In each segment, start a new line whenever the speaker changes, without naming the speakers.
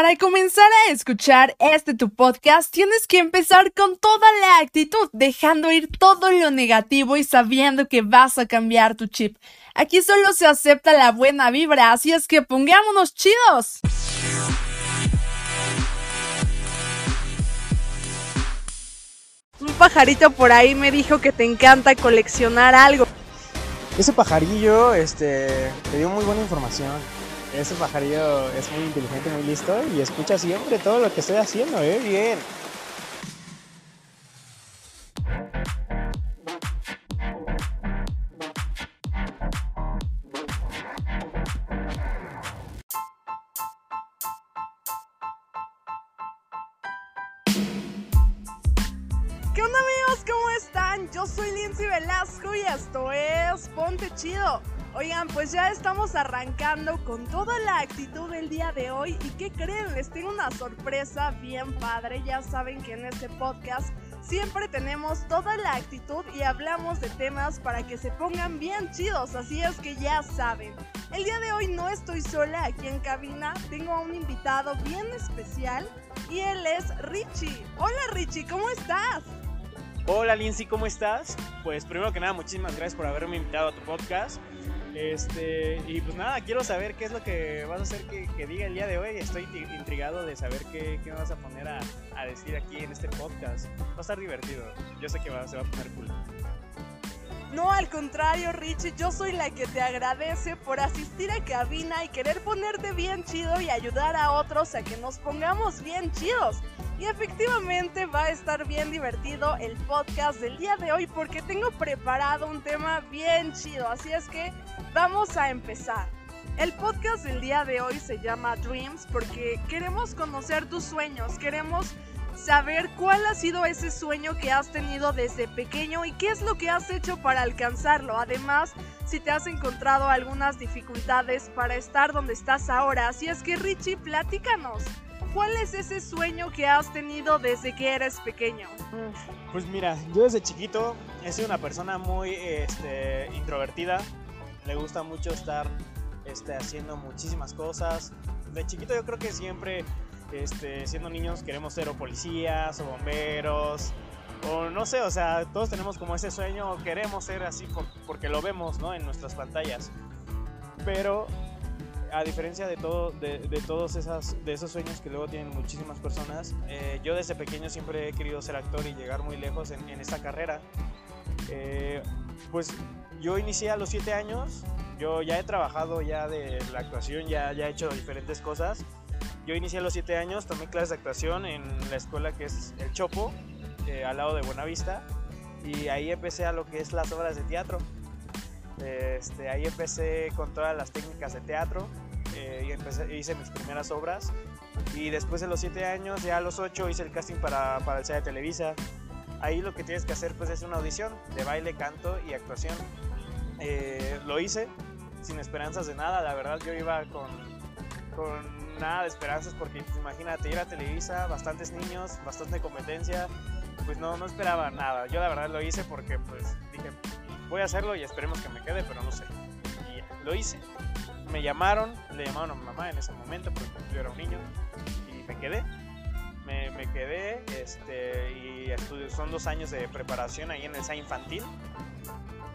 Para comenzar a escuchar este tu podcast, tienes que empezar con toda la actitud, dejando ir todo lo negativo y sabiendo que vas a cambiar tu chip. Aquí solo se acepta la buena vibra, así es que pongámonos chidos. Un pajarito por ahí me dijo que te encanta coleccionar algo.
Ese pajarillo este, te dio muy buena información. Ese pajarillo es muy inteligente, muy listo y escucha siempre todo lo que estoy haciendo, ¿eh? Bien.
¿Qué onda amigos? ¿Cómo están? Yo soy Lindsay Velasco y esto es Ponte Chido. Oigan, pues ya estamos arrancando con toda la actitud del día de hoy y ¿qué creen? Les tengo una sorpresa bien padre. Ya saben que en este podcast siempre tenemos toda la actitud y hablamos de temas para que se pongan bien chidos, así es que ya saben. El día de hoy no estoy sola aquí en cabina, tengo a un invitado bien especial y él es Richie. Hola Richie, ¿cómo estás?
Hola Lindsay, ¿cómo estás? Pues primero que nada, muchísimas gracias por haberme invitado a tu podcast. Este, y pues nada, quiero saber qué es lo que vas a hacer que, diga el día de hoy. Estoy intrigado de saber qué, qué me vas a poner a, a, decir aquí en este podcast. Va a estar divertido. Yo sé que se va a poner cool.
No, al contrario, Richie, yo soy la que te agradece por asistir a cabina y querer ponerte bien chido y ayudar a otros a que nos pongamos bien chidos. Y efectivamente va a estar bien divertido el podcast del día de hoy porque tengo preparado un tema bien chido, así es que vamos a empezar. El podcast del día de hoy se llama Dreams porque queremos conocer tus sueños, queremos saber cuál ha sido ese sueño que has tenido desde pequeño y qué es lo que has hecho para alcanzarlo. Además, si te has encontrado algunas dificultades para estar donde estás ahora. Así es que Richie, platícanos. ¿Cuál es ese sueño que has tenido desde que eres pequeño?
Pues mira, yo desde chiquito he sido una persona muy este, introvertida. Le gusta mucho estar este, haciendo muchísimas cosas. De chiquito yo creo que siempre, este, siendo niños, queremos ser o policías o bomberos. O no sé, o sea, todos tenemos como ese sueño, queremos ser así por, porque lo vemos ¿no? en nuestras pantallas. Pero a diferencia de, todo, de, todos esas, de esos sueños que luego tienen muchísimas personas, eh, yo desde pequeño siempre he querido ser actor y llegar muy lejos en, en esta carrera. Eh, pues yo inicié a los 7 años, yo ya he trabajado ya de la actuación, ya, ya he hecho diferentes cosas. Yo inicié a los 7 años, tomé clases de actuación en la escuela que es El Chopo, eh, al lado de Buenavista, y ahí empecé a lo que es las obras de teatro. Este, ahí empecé con todas las técnicas de teatro eh, y empecé, hice mis primeras obras. Y después de los 7 años, ya a los 8 hice el casting para, para el SEA de Televisa. Ahí lo que tienes que hacer pues es una audición de baile, canto y actuación. Eh, lo hice sin esperanzas de nada, la verdad yo iba con, con nada de esperanzas porque pues, imagínate ir a Televisa, bastantes niños, bastante competencia, pues no, no esperaba nada. Yo la verdad lo hice porque pues dije, voy a hacerlo y esperemos que me quede, pero no sé. Y lo hice. Me llamaron, le llamaron a mi mamá en ese momento porque yo era un niño y me quedé. Me, quedé este, y estudio, son dos años de preparación ahí en el SEA infantil.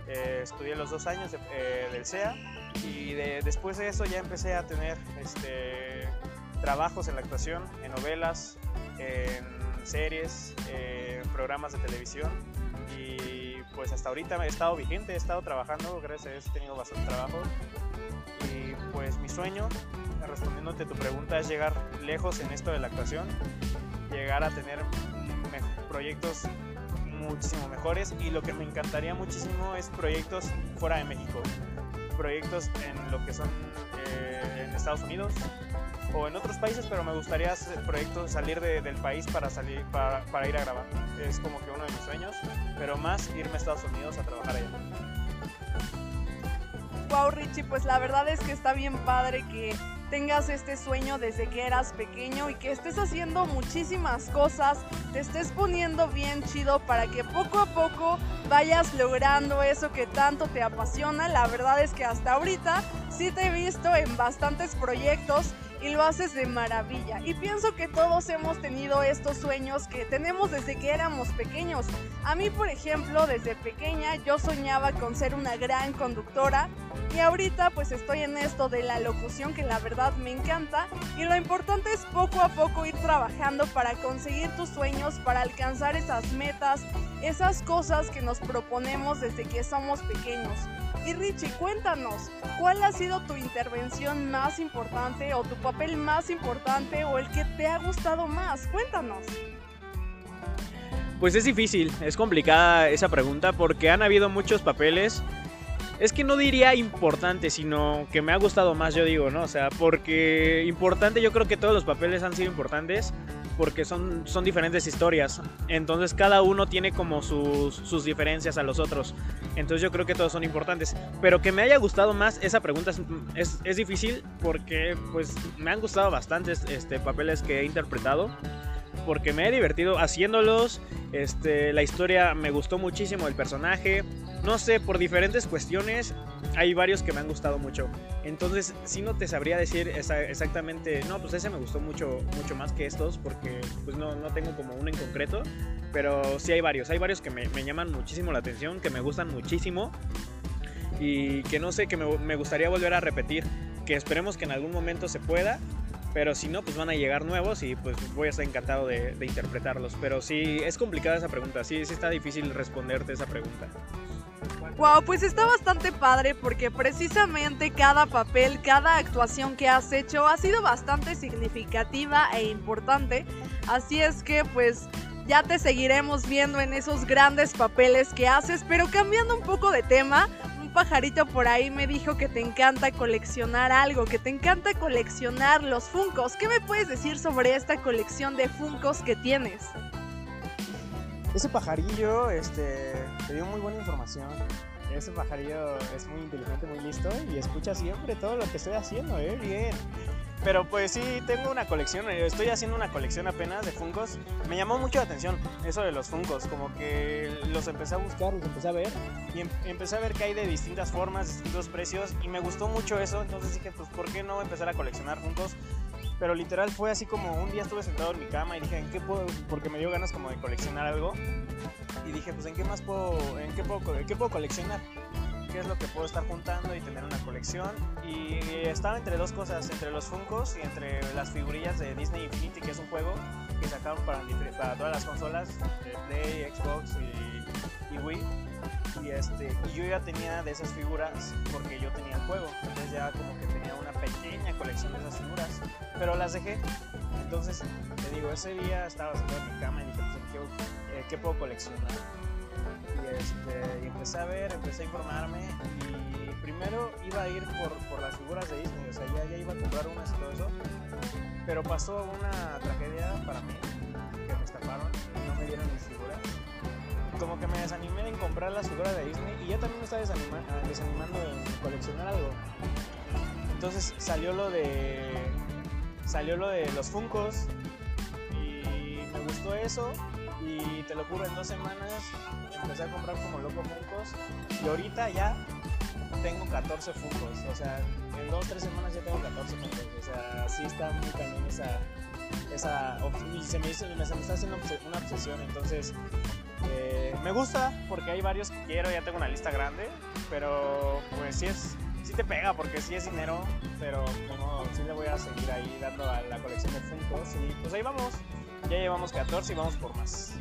Eh, estudié los dos años eh, del SEA y de, después de eso ya empecé a tener este, trabajos en la actuación, en novelas, en series, eh, programas de televisión y pues hasta ahorita he estado vigente, he estado trabajando, gracias a Dios he tenido bastante trabajo. Y pues mi sueño, respondiéndote tu pregunta, es llegar lejos en esto de la actuación, llegar a tener proyectos muchísimo mejores y lo que me encantaría muchísimo es proyectos fuera de México, proyectos en lo que son eh, en Estados Unidos o en otros países, pero me gustaría hacer proyectos, salir de, del país para, salir, para, para ir a grabar. Es como que uno de mis sueños, pero más irme a Estados Unidos a trabajar allá.
Wow, Richie, pues la verdad es que está bien padre que tengas este sueño desde que eras pequeño y que estés haciendo muchísimas cosas, te estés poniendo bien chido para que poco a poco vayas logrando eso que tanto te apasiona. La verdad es que hasta ahorita sí te he visto en bastantes proyectos y lo haces de maravilla. Y pienso que todos hemos tenido estos sueños que tenemos desde que éramos pequeños. A mí, por ejemplo, desde pequeña yo soñaba con ser una gran conductora y ahorita pues estoy en esto de la locución que la verdad me encanta y lo importante es poco a poco ir trabajando para conseguir tus sueños, para alcanzar esas metas, esas cosas que nos proponemos desde que somos pequeños. Y Richie, cuéntanos, ¿cuál ha sido tu intervención más importante o tu papel más importante o el que te ha gustado más? Cuéntanos.
Pues es difícil, es complicada esa pregunta porque han habido muchos papeles. Es que no diría importante, sino que me ha gustado más, yo digo, ¿no? O sea, porque importante yo creo que todos los papeles han sido importantes, porque son, son diferentes historias. Entonces cada uno tiene como sus, sus, diferencias a los otros. Entonces yo creo que todos son importantes. Pero que me haya gustado más, esa pregunta es, es, difícil porque pues me han gustado bastantes este, papeles que he interpretado porque me he divertido haciéndolos. Este, la historia me gustó muchísimo el personaje. No sé, por diferentes cuestiones hay varios que me han gustado mucho. Entonces, sí no te sabría decir exactamente, no, pues ese me gustó mucho, mucho más que estos porque pues no, no tengo como uno en concreto. Pero sí hay varios, hay varios que me, me llaman muchísimo la atención, que me gustan muchísimo y que no sé, que me, me gustaría volver a repetir. Que esperemos que en algún momento se pueda pero si no, pues van a llegar nuevos y pues voy a estar encantado de, interpretarlos. Pero sí, es complicada esa pregunta, sí, sí está difícil responderte esa pregunta.
Wow, pues está bastante padre porque precisamente cada papel, cada actuación que has hecho ha sido bastante significativa e importante. Así es que pues ya te seguiremos viendo en esos grandes papeles que haces, pero cambiando un poco de tema, pajarito por ahí me dijo que te encanta coleccionar algo, que te encanta coleccionar los Funcos. ¿Qué me puedes decir sobre esta colección de Funcos que tienes?
Ese pajarillo este, te dio muy buena información. Ese pajarillo es muy inteligente, muy listo y escucha siempre todo lo que estoy haciendo, ¿eh? Bien. Pero pues sí, tengo una colección, eh, estoy haciendo una colección apenas de Funkos. Me llamó mucho la atención eso de los Funkos, como que los empecé a buscar, los empecé a ver y em, empecé a ver que hay de distintas formas, distintos precios y me gustó mucho eso, entonces dije, pues ¿por qué no empezar a coleccionar Funkos? Pero literal fue así como un día estuve sentado en mi cama y dije, ¿en qué puedo? Porque me dio ganas como de coleccionar algo. Y dije, pues ¿en qué más puedo, en qué puedo, en qué puedo coleccionar? qué es lo que puedo estar juntando y tener una colección. Y estaba entre dos cosas, entre los Funkos y entre las figurillas de Disney Infinity, que es un juego que sacaron para, para todas las consolas, Play, Xbox y, Wii. Y, este, y yo ya tenía de esas figuras porque yo tenía el juego. Entonces ya como que tenía una pequeña colección de esas figuras. Pero las dejé. Entonces, te digo, ese día estaba sentado en mi cama y ¿qué, eh, ¿qué puedo coleccionar? Este, y, empecé a ver, empecé a informarme y primero iba a ir por, por las figuras de Disney, o sea, ya, ya, iba a comprar unas y todo eso, pero pasó una tragedia para mí, que me estafaron y no me dieron mis figuras. Como que me desanimé en comprar las figuras de Disney y ya también me estaba ah, desanimando en coleccionar algo. Entonces salió lo de salió lo de los Funcos y me gustó eso y te lo juro, en dos semanas empecé a comprar como loco Funcos. Y ahorita ya tengo 14 Funcos. O sea, en dos, tres semanas ya tengo 14 Funcos. O sea, sí está muy cañón esa. esa y se me, dice, me, está haciendo una obsesión. Entonces, eh, me gusta porque hay varios que quiero. Ya tengo una lista grande. Pero, pues sí es. Sí te pega porque sí es dinero, pero como sí le voy a seguir ahí dando a la colección de Funkos y pues ahí vamos. Ya llevamos 14 y vamos por más.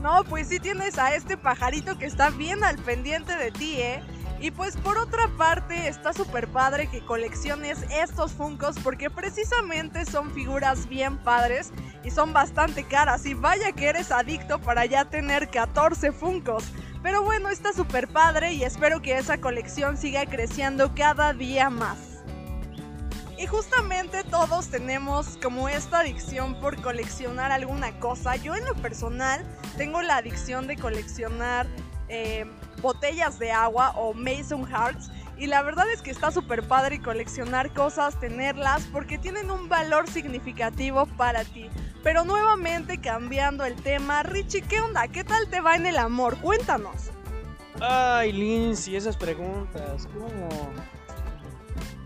No, pues sí tienes a este pajarito que está bien al pendiente de ti, ¿eh? Y pues por otra parte está súper padre que colecciones estos Funcos porque precisamente son figuras bien padres y son bastante caras y vaya que eres adicto para ya tener 14 Funcos. Pero bueno, está súper padre y espero que esa colección siga creciendo cada día más. Y justamente todos tenemos como esta adicción por coleccionar alguna cosa. Yo en lo personal tengo la adicción de coleccionar eh, botellas de agua o Mason Hearts. Y la verdad es que está súper padre coleccionar cosas, tenerlas, porque tienen un valor significativo para ti. Pero nuevamente cambiando el tema, Richie, ¿qué onda? ¿Qué tal te va en el amor? Cuéntanos.
Ay, Lindsay, esas preguntas, ¿cómo?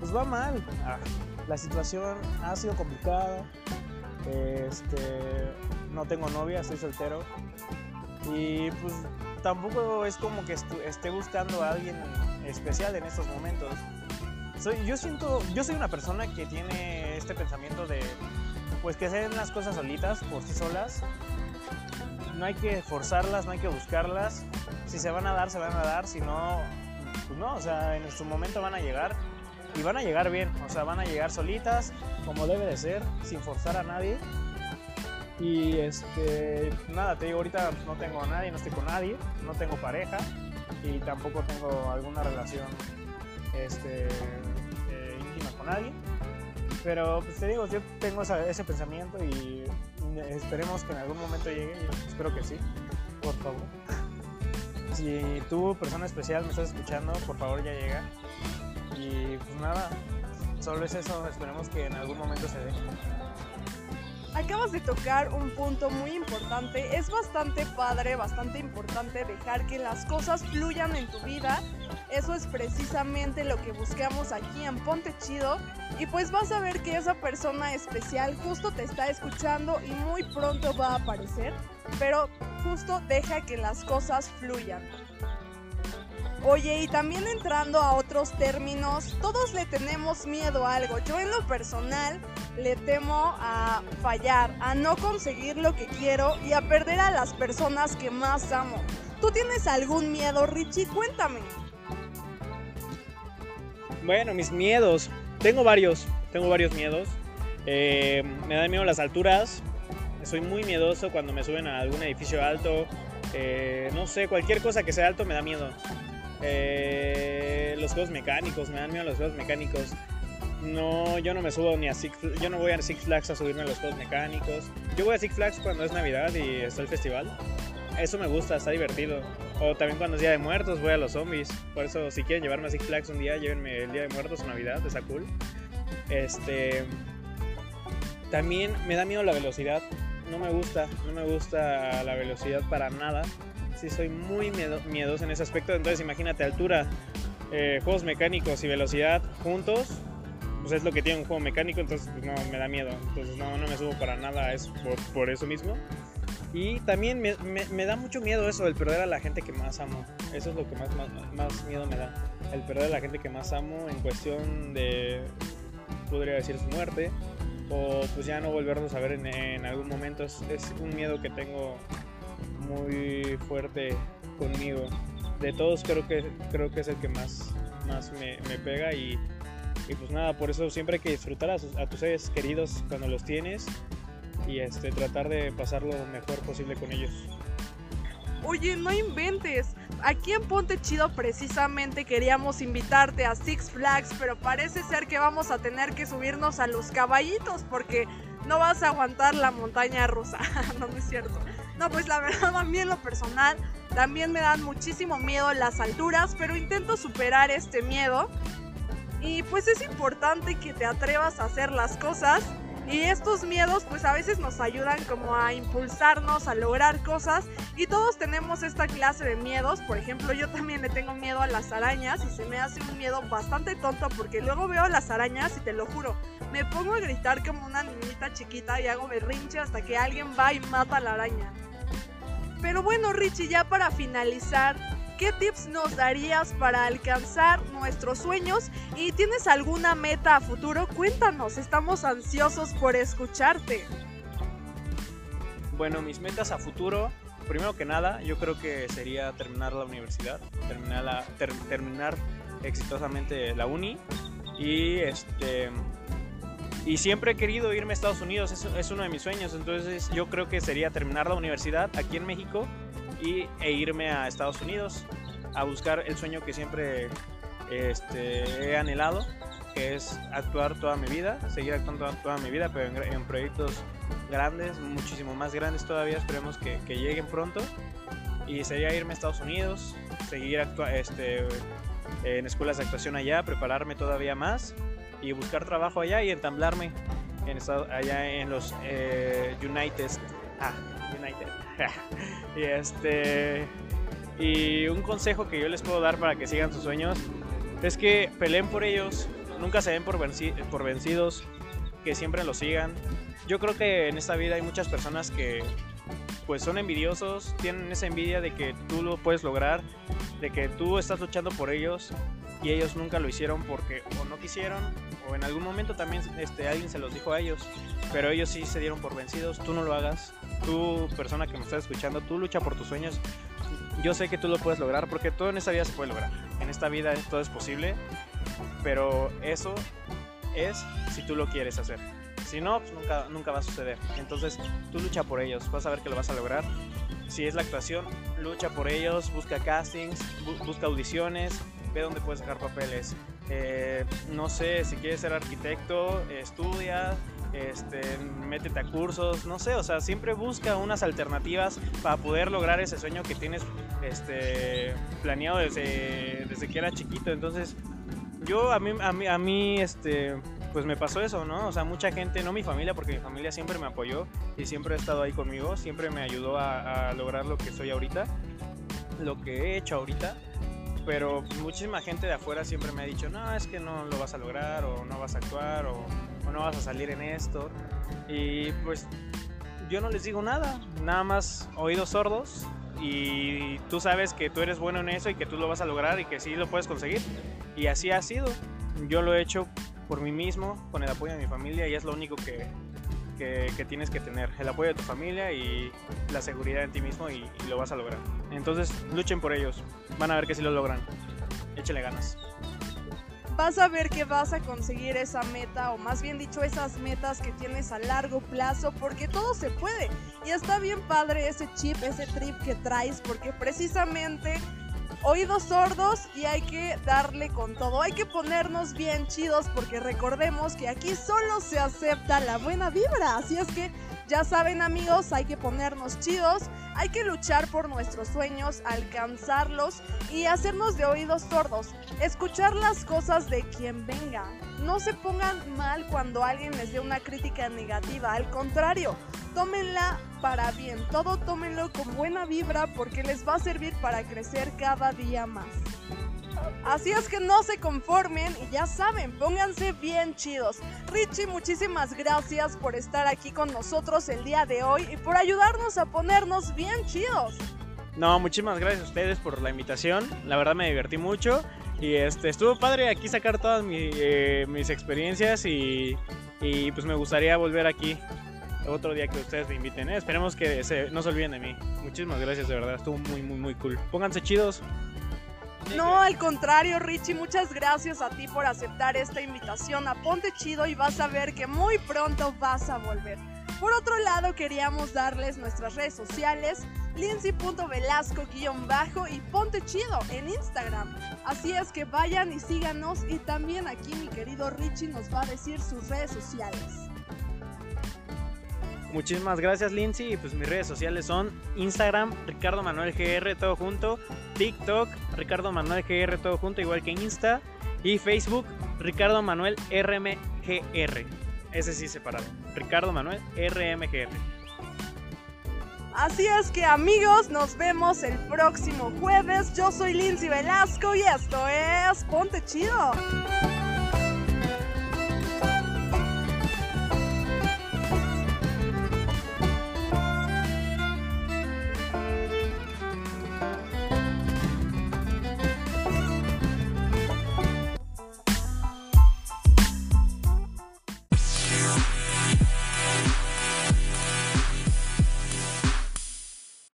Pues va mal. Ah, la situación ha sido complicada. Este, no tengo novia, estoy soltero. Y pues tampoco es como que esté buscando a alguien especial en estos momentos. Soy, yo siento, yo soy una persona que tiene este pensamiento de, pues que se las cosas solitas, por sí solas. No hay que forzarlas, no hay que buscarlas. Si se van a dar, se van a dar. Si no, pues no, o sea, en su momento van a llegar y van a llegar bien. O sea, van a llegar solitas, como debe de ser, sin forzar a nadie. Y este, nada, te digo, ahorita no tengo a nadie, no estoy con nadie, no tengo pareja y tampoco tengo alguna relación este, eh, íntima con nadie. Pero pues te digo, yo tengo ese pensamiento y esperemos que en algún momento llegue, espero que sí, por favor. Si tú, persona especial, me estás escuchando, por favor ya llega. Y pues nada, solo es eso, esperemos que en algún momento se dé.
Acabas de tocar un punto muy importante. Es bastante padre, bastante importante dejar que las cosas fluyan en tu vida. Eso es precisamente lo que buscamos aquí en Ponte Chido. Y pues vas a ver que esa persona especial justo te está escuchando y muy pronto va a aparecer. Pero justo deja que las cosas fluyan. Oye, y también entrando a otros términos, todos le tenemos miedo a algo. Yo en lo personal le temo a fallar, a no conseguir lo que quiero y a perder a las personas que más amo. ¿Tú tienes algún miedo, Richie? Cuéntame.
Bueno, mis miedos. Tengo varios, tengo varios miedos. Eh, me da miedo las alturas. Soy muy miedoso cuando me suben a algún edificio alto. Eh, no sé, cualquier cosa que sea alto me da miedo. Eh, los juegos mecánicos, me dan miedo los juegos mecánicos. No, yo no me subo ni a Six yo no voy a Six Flags a subirme a los juegos mecánicos. Yo voy a Six Flags cuando es Navidad y está el festival. Eso me gusta, está divertido. O también cuando es Día de Muertos voy a los zombies. Por eso si quieren llevarme a Six Flags un día, llévenme el Día de Muertos o Navidad, está cool. Este también me da miedo la velocidad. No me gusta, no me gusta la velocidad para nada sí soy muy miedoso en ese aspecto. Entonces imagínate altura, eh, juegos mecánicos y velocidad juntos, pues es lo que tiene un juego mecánico, entonces pues, no me da miedo. Entonces no, no me subo para nada eso, por, eso mismo. Y también me, da mucho miedo eso, el perder a la gente que más amo. Eso es lo que más, más, miedo me da. El perder a la gente que más amo en cuestión de, podría decir, su muerte. O pues ya no volvernos a ver en, en algún momento. Es, es un miedo que tengo muy fuerte conmigo. De todos creo que, creo que es el que más, más me, pega y, pues nada, por eso siempre hay que disfrutar a, tus seres queridos cuando los tienes y este, tratar de pasar lo mejor posible con ellos.
Oye, no inventes. Aquí en Ponte Chido precisamente queríamos invitarte a Six Flags, pero parece ser que vamos a tener que subirnos a los caballitos porque no vas a aguantar la montaña rusa. no, no es cierto. No, pues la verdad a mí en lo personal también me dan muchísimo miedo las alturas, pero intento superar este miedo. Y pues es importante que te atrevas a hacer las cosas. Y estos miedos pues a veces nos ayudan como a impulsarnos, a lograr cosas. Y todos tenemos esta clase de miedos. Por ejemplo, yo también le tengo miedo a las arañas y se me hace un miedo bastante tonto porque luego veo las arañas y te lo juro, me pongo a gritar como una niñita chiquita y hago berrinche hasta que alguien va y mata a la araña. Pero bueno, Richie, ya para finalizar, ¿qué tips nos darías para alcanzar nuestros sueños? ¿Y tienes alguna meta a futuro? Cuéntanos, estamos ansiosos por escucharte.
Bueno, mis metas a futuro, primero que nada, yo creo que sería terminar la universidad, terminar, terminar exitosamente la uni y este y siempre he querido irme a Estados Unidos, es, uno de mis sueños. Entonces yo creo que sería terminar la universidad aquí en México y, e irme a Estados Unidos a buscar el sueño que siempre este, he anhelado, que es actuar toda mi vida, seguir actuando toda, mi vida, pero en, proyectos grandes, muchísimo más grandes todavía, esperemos que, lleguen pronto. Y sería irme a Estados Unidos, seguir este, en escuelas de actuación allá, prepararme todavía más y buscar trabajo allá y entamblarme en allá en los eh, United. Ah, United. y este Y un consejo que yo les puedo dar para que sigan sus sueños es que peleen por ellos, nunca se den por, por vencidos, que siempre lo sigan. Yo creo que en esta vida hay muchas personas que pues son envidiosos, tienen esa envidia de que tú lo puedes lograr, de que tú estás luchando por ellos y ellos nunca lo hicieron porque o no quisieron o en algún momento también este, alguien se los dijo a ellos, pero ellos sí se dieron por vencidos, tú no lo hagas, tú persona que me estás escuchando, tú lucha por tus sueños, yo sé que tú lo puedes lograr porque todo en esta vida se puede lograr, en esta vida todo es posible, pero eso es si tú lo quieres hacer. Si no, pues nunca, nunca va a suceder. Entonces, tú lucha por ellos, vas a ver que lo vas a lograr. Si es la actuación, lucha por ellos, busca castings, busca audiciones, ve dónde puedes sacar papeles. Eh, no sé, si quieres ser arquitecto, estudia, este, métete a cursos, no sé, o sea, siempre busca unas alternativas para poder lograr ese sueño que tienes este, planeado desde, desde que era chiquito. Entonces, yo, a mí, a mí, a mí este, pues me pasó eso, ¿no? O sea, mucha gente, no mi familia, porque mi familia siempre me apoyó y siempre ha estado ahí conmigo, siempre me ayudó a, a lograr lo que soy ahorita, lo que he hecho ahorita pero muchísima gente de afuera siempre me ha dicho, no, es que no lo vas a lograr o no vas a actuar o, no vas a salir en esto. Y pues yo no les digo nada, nada más oídos sordos y tú sabes que tú eres bueno en eso y que tú lo vas a lograr y que sí lo puedes conseguir. Y así ha sido. Yo lo he hecho por mí mismo, con el apoyo de mi familia y es lo único que, que, tienes que tener, el apoyo de tu familia y la seguridad en ti mismo y, lo vas a lograr. Entonces luchen por ellos, van a ver que sí lo logran, échale ganas
vas a ver que vas a conseguir esa meta, o más bien dicho, esas metas que tienes a largo plazo, porque todo se puede. Y está bien padre ese chip, ese trip que traes, porque precisamente oídos sordos y hay que darle con todo. Hay que ponernos bien chidos porque recordemos que aquí solo se acepta la buena vibra. Así es que ya saben amigos, hay que ponernos chidos, hay que luchar por nuestros sueños, alcanzarlos y hacernos de oídos sordos. Escuchar las cosas de quien venga. No se pongan mal cuando alguien les dé una crítica negativa, al contrario, tómenla para bien, todo tómenlo con buena vibra porque les va a servir para crecer cada día más. Así es que no se conformen y ya saben, pónganse bien chidos. Richie, muchísimas gracias por estar aquí con nosotros el día de hoy y por ayudarnos a ponernos bien chidos.
No, muchísimas gracias a ustedes por la invitación. La verdad me divertí mucho y este estuvo padre aquí sacar todas eh, mis experiencias y, y pues me gustaría volver aquí otro día que ustedes me inviten. ¿eh? Esperemos que se, no se olviden de mí. Muchísimas gracias, de verdad. Estuvo muy, muy, muy cool. Pónganse chidos.
No, al contrario, Richie, muchas gracias a ti por aceptar esta invitación a Ponte Chido y vas a ver que muy pronto vas a volver. Por otro lado, queríamos darles nuestras redes sociales, lindsay.velasco-bajo y Ponte Chido en Instagram. Así es que vayan y síganos y también aquí mi querido Richie nos va a decir sus redes sociales.
Muchísimas gracias Lindsay y pues mis redes sociales son Instagram Ricardo Manuel GR todo junto, TikTok Ricardo Manuel GR todo junto igual que Insta y Facebook Ricardo Manuel RMGR. Ese sí separado. Ricardo Manuel RMGR.
Así es que amigos, nos vemos el próximo jueves. Yo soy Lindsay Velasco y esto es Ponte Chido.